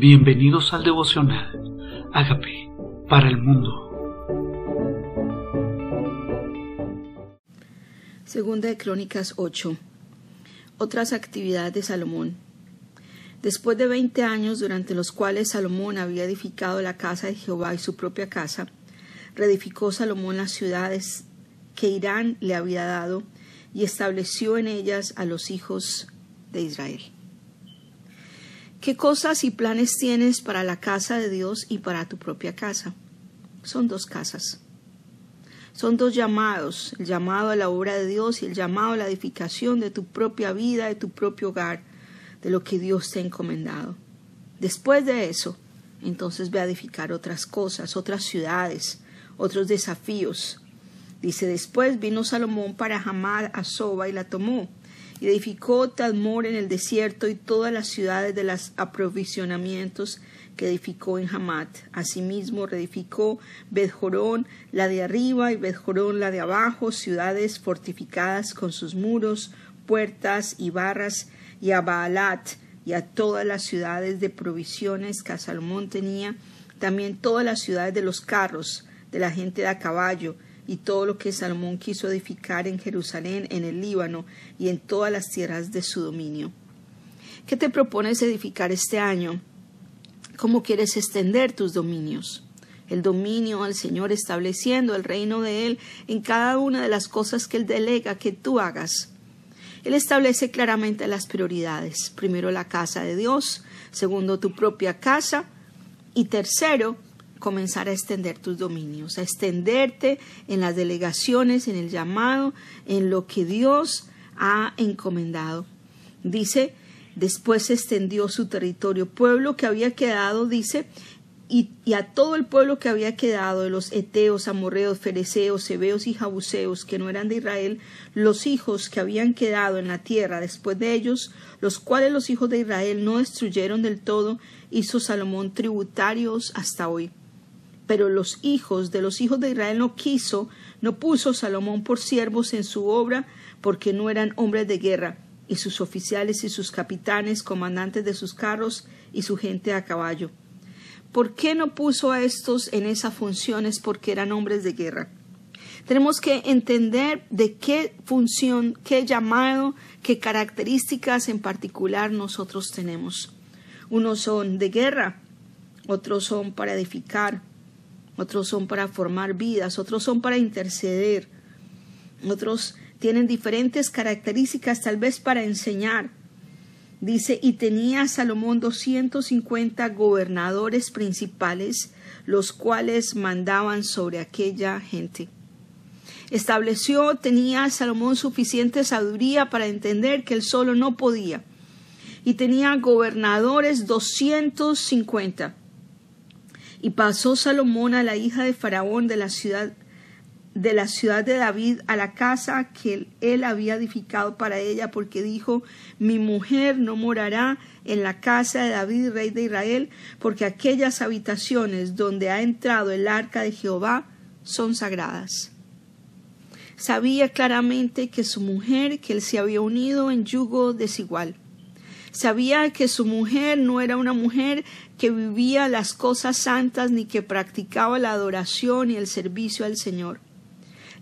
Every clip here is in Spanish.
Bienvenidos al devocional. Hágame para el mundo. Segunda de Crónicas 8. Otras actividades de Salomón. Después de veinte años durante los cuales Salomón había edificado la casa de Jehová y su propia casa, reedificó Salomón las ciudades que Irán le había dado y estableció en ellas a los hijos de Israel. ¿Qué cosas y planes tienes para la casa de Dios y para tu propia casa? Son dos casas. Son dos llamados, el llamado a la obra de Dios y el llamado a la edificación de tu propia vida, de tu propio hogar, de lo que Dios te ha encomendado. Después de eso, entonces ve a edificar otras cosas, otras ciudades, otros desafíos. Dice, después vino Salomón para Hamad a Soba y la tomó y edificó Tadmor en el desierto y todas las ciudades de los aprovisionamientos que edificó en Hamat. Asimismo reedificó Bedjorón, la de arriba, y Bedjorón, la de abajo, ciudades fortificadas con sus muros, puertas y barras, y a Baalat, y a todas las ciudades de provisiones que Salomón tenía, también todas las ciudades de los carros, de la gente de a caballo, y todo lo que Salomón quiso edificar en Jerusalén, en el Líbano y en todas las tierras de su dominio. ¿Qué te propones edificar este año? ¿Cómo quieres extender tus dominios? El dominio al Señor estableciendo el reino de Él en cada una de las cosas que Él delega que tú hagas. Él establece claramente las prioridades. Primero la casa de Dios, segundo tu propia casa y tercero comenzar a extender tus dominios, a extenderte en las delegaciones, en el llamado, en lo que Dios ha encomendado. Dice, después se extendió su territorio, pueblo que había quedado, dice, y, a todo el pueblo que había quedado de los eteos, amorreos, fereceos, hebeos y jabuseos, que no eran de Israel, los hijos que habían quedado en la tierra después de ellos, los cuales los hijos de Israel no destruyeron del todo, hizo Salomón tributarios hasta hoy pero los hijos de los hijos de Israel no quiso, no puso Salomón por siervos en su obra, porque no eran hombres de guerra, y sus oficiales y sus capitanes, comandantes de sus carros y su gente a caballo. ¿Por qué no puso a estos en esas funciones? Porque eran hombres de guerra. Tenemos que entender de qué función, qué llamado, qué características en particular nosotros tenemos. Unos son de guerra, otros son para edificar, otros son para formar vidas, otros son para interceder, otros tienen diferentes características tal vez para enseñar. Dice, y tenía Salomón doscientos cincuenta gobernadores principales, los cuales mandaban sobre aquella gente. Estableció, tenía Salomón suficiente sabiduría para entender que él solo no podía. Y tenía gobernadores doscientos cincuenta. Y pasó Salomón a la hija de Faraón de la ciudad de la ciudad de David a la casa que él había edificado para ella, porque dijo, mi mujer no morará en la casa de David, rey de Israel, porque aquellas habitaciones donde ha entrado el arca de Jehová son sagradas. Sabía claramente que su mujer, que él se había unido en yugo desigual, Sabía que su mujer no era una mujer que vivía las cosas santas ni que practicaba la adoración y el servicio al Señor.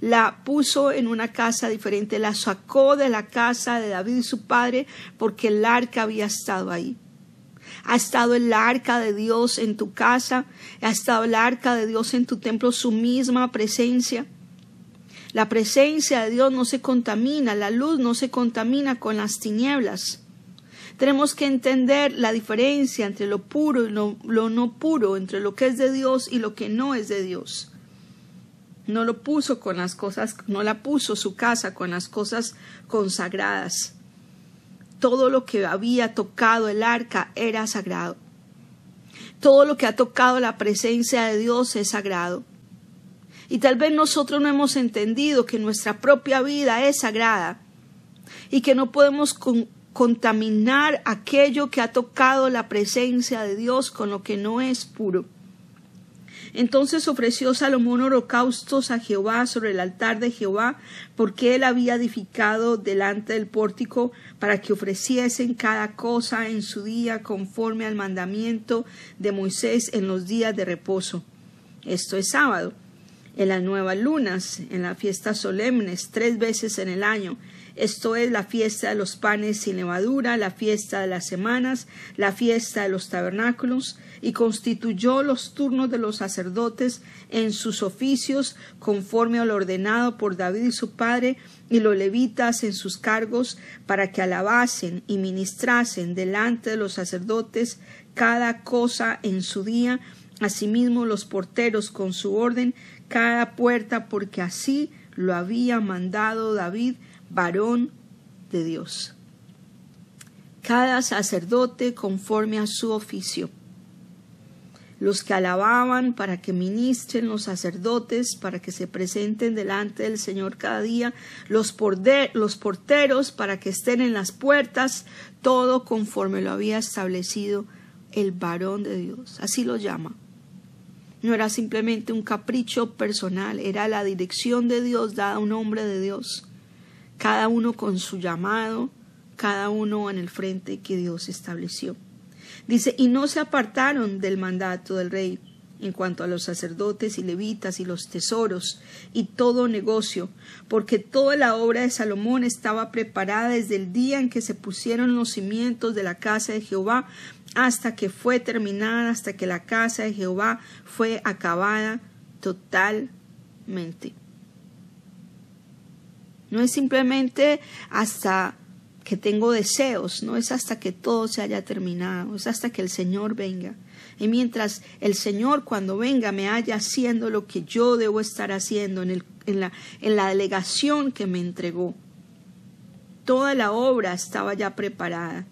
La puso en una casa diferente, la sacó de la casa de David y su padre porque el arca había estado ahí. Ha estado el arca de Dios en tu casa, ha estado el arca de Dios en tu templo, su misma presencia. La presencia de Dios no se contamina, la luz no se contamina con las tinieblas. Tenemos que entender la diferencia entre lo puro y lo, no puro, entre lo que es de Dios y lo que no es de Dios. No lo puso con las cosas, no la puso su casa con las cosas consagradas. Todo lo que había tocado el arca era sagrado. Todo lo que ha tocado la presencia de Dios es sagrado. Y tal vez nosotros no hemos entendido que nuestra propia vida es sagrada y que no podemos contaminar aquello que ha tocado la presencia de Dios con lo que no es puro. Entonces ofreció Salomón holocaustos a Jehová sobre el altar de Jehová, porque él había edificado delante del pórtico para que ofreciesen cada cosa en su día conforme al mandamiento de Moisés en los días de reposo. Esto es sábado, en las nuevas lunas, en las fiestas solemnes, tres veces en el año, esto es la fiesta de los panes sin levadura, la fiesta de las semanas, la fiesta de los tabernáculos, y constituyó los turnos de los sacerdotes en sus oficios conforme a lo ordenado por David y su padre, y los levitas en sus cargos, para que alabasen y ministrasen delante de los sacerdotes cada cosa en su día, asimismo los porteros con su orden, cada puerta, porque así lo había mandado David varón de Dios. Cada sacerdote conforme a su oficio. Los que alababan para que ministren los sacerdotes, para que se presenten delante del Señor cada día, los, los porteros para que estén en las puertas, todo conforme lo había establecido el varón de Dios. Así lo llama. No era simplemente un capricho personal, era la dirección de Dios dada a un hombre de Dios cada uno con su llamado, cada uno en el frente que Dios estableció. Dice, y no se apartaron del mandato del rey en cuanto a los sacerdotes y levitas y los tesoros y todo negocio, porque toda la obra de Salomón estaba preparada desde el día en que se pusieron los cimientos de la casa de Jehová hasta que fue terminada, hasta que la casa de Jehová fue acabada totalmente. No es simplemente hasta que tengo deseos, no es hasta que todo se haya terminado, es hasta que el Señor venga. Y mientras el Señor cuando venga me haya haciendo lo que yo debo estar haciendo en, el, en, la, en la delegación que me entregó, toda la obra estaba ya preparada.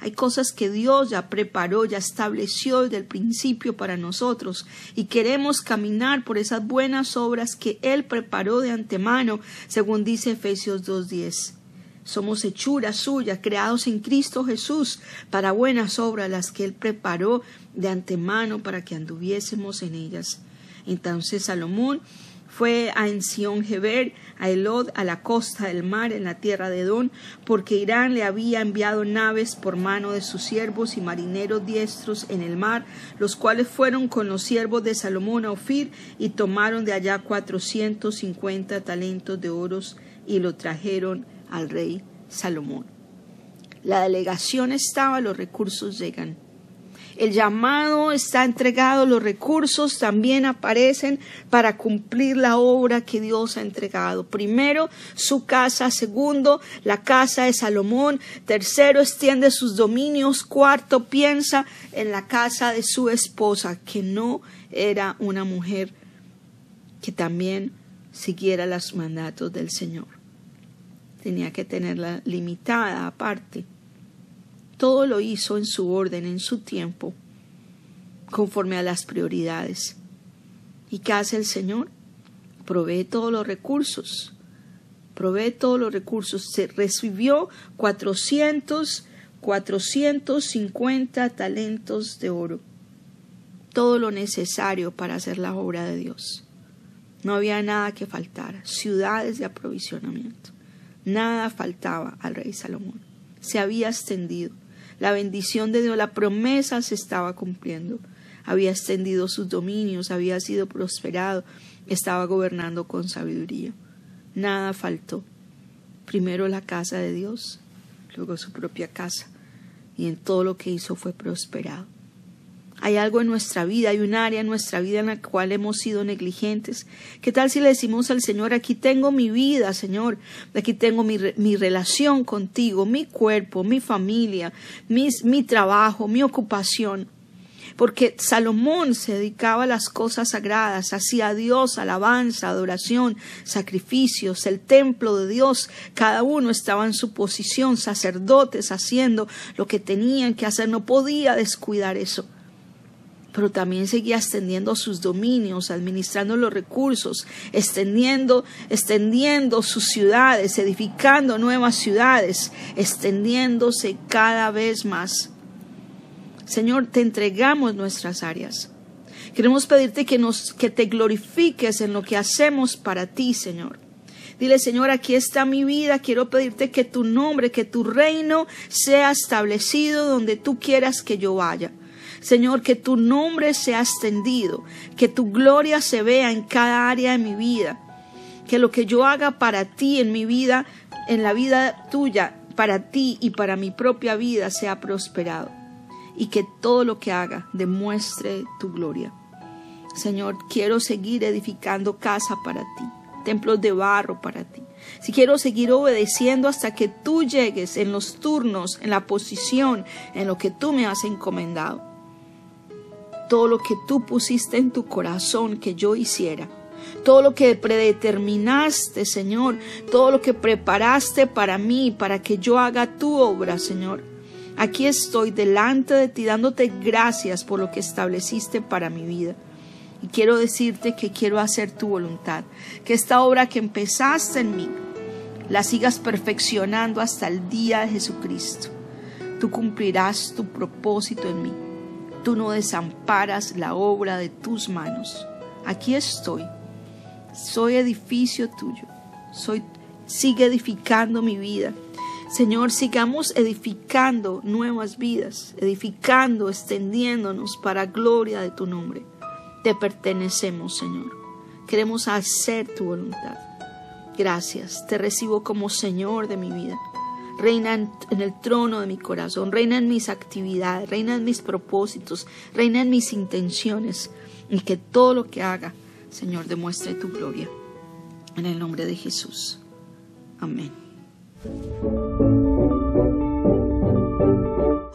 Hay cosas que Dios ya preparó, ya estableció desde el principio para nosotros y queremos caminar por esas buenas obras que Él preparó de antemano, según dice Efesios 2.10. Somos hechuras suyas, creados en Cristo Jesús para buenas obras, las que Él preparó de antemano para que anduviésemos en ellas. Entonces Salomón fue a Ensión Geber, a Elod, a la costa del mar, en la tierra de Edom, porque Irán le había enviado naves por mano de sus siervos y marineros diestros en el mar, los cuales fueron con los siervos de Salomón a Ofir y tomaron de allá cuatrocientos cincuenta talentos de oros y lo trajeron al rey Salomón. La delegación estaba, los recursos llegan el llamado está entregado, los recursos también aparecen para cumplir la obra que Dios ha entregado. Primero, su casa. Segundo, la casa de Salomón. Tercero, extiende sus dominios. Cuarto, piensa en la casa de su esposa, que no era una mujer que también siguiera los mandatos del Señor. Tenía que tenerla limitada aparte. Todo lo hizo en su orden, en su tiempo, conforme a las prioridades. ¿Y qué hace el Señor? Provee todos los recursos. Provee todos los recursos. Se recibió 400, 450 talentos de oro. Todo lo necesario para hacer la obra de Dios. No había nada que faltar. Ciudades de aprovisionamiento. Nada faltaba al rey Salomón. Se había extendido la bendición de Dios, la promesa se estaba cumpliendo. Había extendido sus dominios, había sido prosperado, estaba gobernando con sabiduría. Nada faltó. Primero la casa de Dios, luego su propia casa, y en todo lo que hizo fue prosperado. Hay algo en nuestra vida, hay un área en nuestra vida en la cual hemos sido negligentes. ¿Qué tal si le decimos al Señor, aquí tengo mi vida, Señor, aquí tengo mi, mi relación contigo, mi cuerpo, mi familia, mis, mi trabajo, mi ocupación? Porque Salomón se dedicaba a las cosas sagradas, hacía a Dios alabanza, adoración, sacrificios, el templo de Dios, cada uno estaba en su posición, sacerdotes haciendo lo que tenían que hacer, no podía descuidar eso pero también seguía extendiendo sus dominios, administrando los recursos, extendiendo, extendiendo sus ciudades, edificando nuevas ciudades, extendiéndose cada vez más. Señor, te entregamos nuestras áreas. Queremos pedirte que nos que te glorifiques en lo que hacemos para ti, Señor. Dile, Señor, aquí está mi vida. Quiero pedirte que tu nombre, que tu reino sea establecido donde tú quieras que yo vaya. Señor, que tu nombre sea extendido, que tu gloria se vea en cada área de mi vida, que lo que yo haga para ti en mi vida, en la vida tuya, para ti y para mi propia vida sea prosperado y que todo lo que haga demuestre tu gloria. Señor, quiero seguir edificando casa para ti, templos de barro para ti. Si quiero seguir obedeciendo hasta que tú llegues en los turnos, en la posición, en lo que tú me has encomendado. Todo lo que tú pusiste en tu corazón que yo hiciera todo lo que predeterminaste, Señor, todo lo que preparaste para mí, para que yo haga tu obra, Señor. Aquí estoy delante de ti dándote gracias por lo que estableciste para mi vida. Y quiero decirte que quiero hacer tu voluntad, que esta obra que empezaste en mí, la sigas perfeccionando hasta el día de Jesucristo. Tú cumplirás tu propósito en mí. Tú no desamparas la obra de tus manos. Aquí estoy soy edificio tuyo. Soy, sigue edificando mi vida. Señor, sigamos edificando nuevas vidas, edificando, extendiéndonos para gloria de tu nombre. Te pertenecemos, Señor. Queremos hacer tu voluntad. Gracias, te recibo como Señor de mi vida. Reina en, en, el trono de mi corazón, reina en mis actividades, reina en mis propósitos, reina en mis intenciones, y que todo lo que haga Señor, demuestre tu gloria. En el nombre de Jesús. Amén.